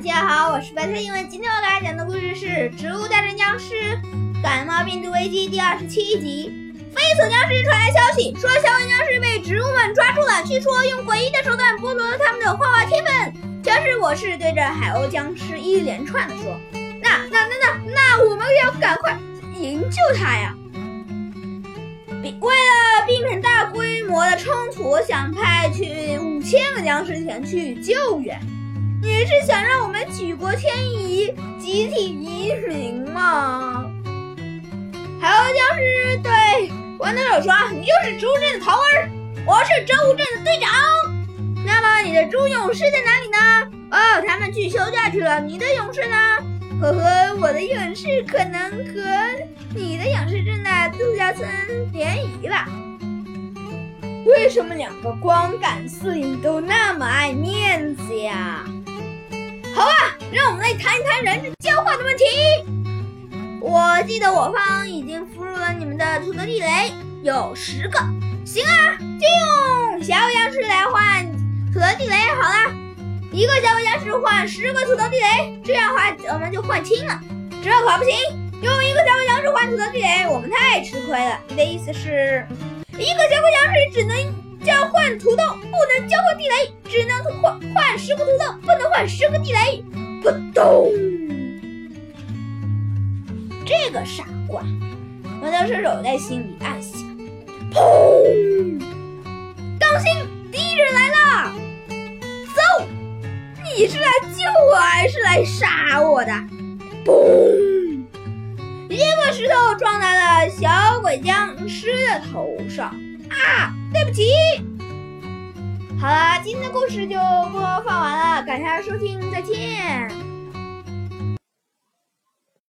大家好，我是白菜英文。今天我给大家讲的故事是《植物大战僵尸：感冒病毒危机》第二十七集。飞索僵尸传来消息，说小尾僵尸被植物们抓住了，据说用诡异的手段剥夺了他们的画画天分。僵尸博士对着海鸥僵尸一连串的说：“那、那、那、那、那，我们要赶快营救他呀！”为了避免大规模的冲突，我想派去五千个僵尸前去救援。你是想让我们举国迁移、集体移民吗？还有僵尸对豌豆手说：“你就是植物镇的头儿，我是植物镇的队长。那么你的猪勇士在哪里呢？哦，他们去休假去了。你的勇士呢？呵呵，我的勇士可能和你的勇士正在度假村联谊了。为什么两个光杆司令都那么爱面子呀？”让我们来谈一谈人质交换的问题。我记得我方已经俘虏了你们的土豆地雷，有十个。行啊，就用小僵尸来换土豆地雷好了。一个小僵尸换十个土豆地雷，这样的话我们就换清了。这可不行，用一个小僵尸换土豆地雷，我们太吃亏了。你的意思是，一个小僵尸只能？交换土豆不能交换地雷，只能换换十个土豆，不能换十个地雷。扑咚！这个傻瓜，豌豆射手在心里暗想。砰！当心，敌人来了！走！你是来救我还是来杀我的？嘣！一个石头撞在了小鬼僵尸的头上。啊！对不起，今天的故事就播放完了，感谢收听，再见。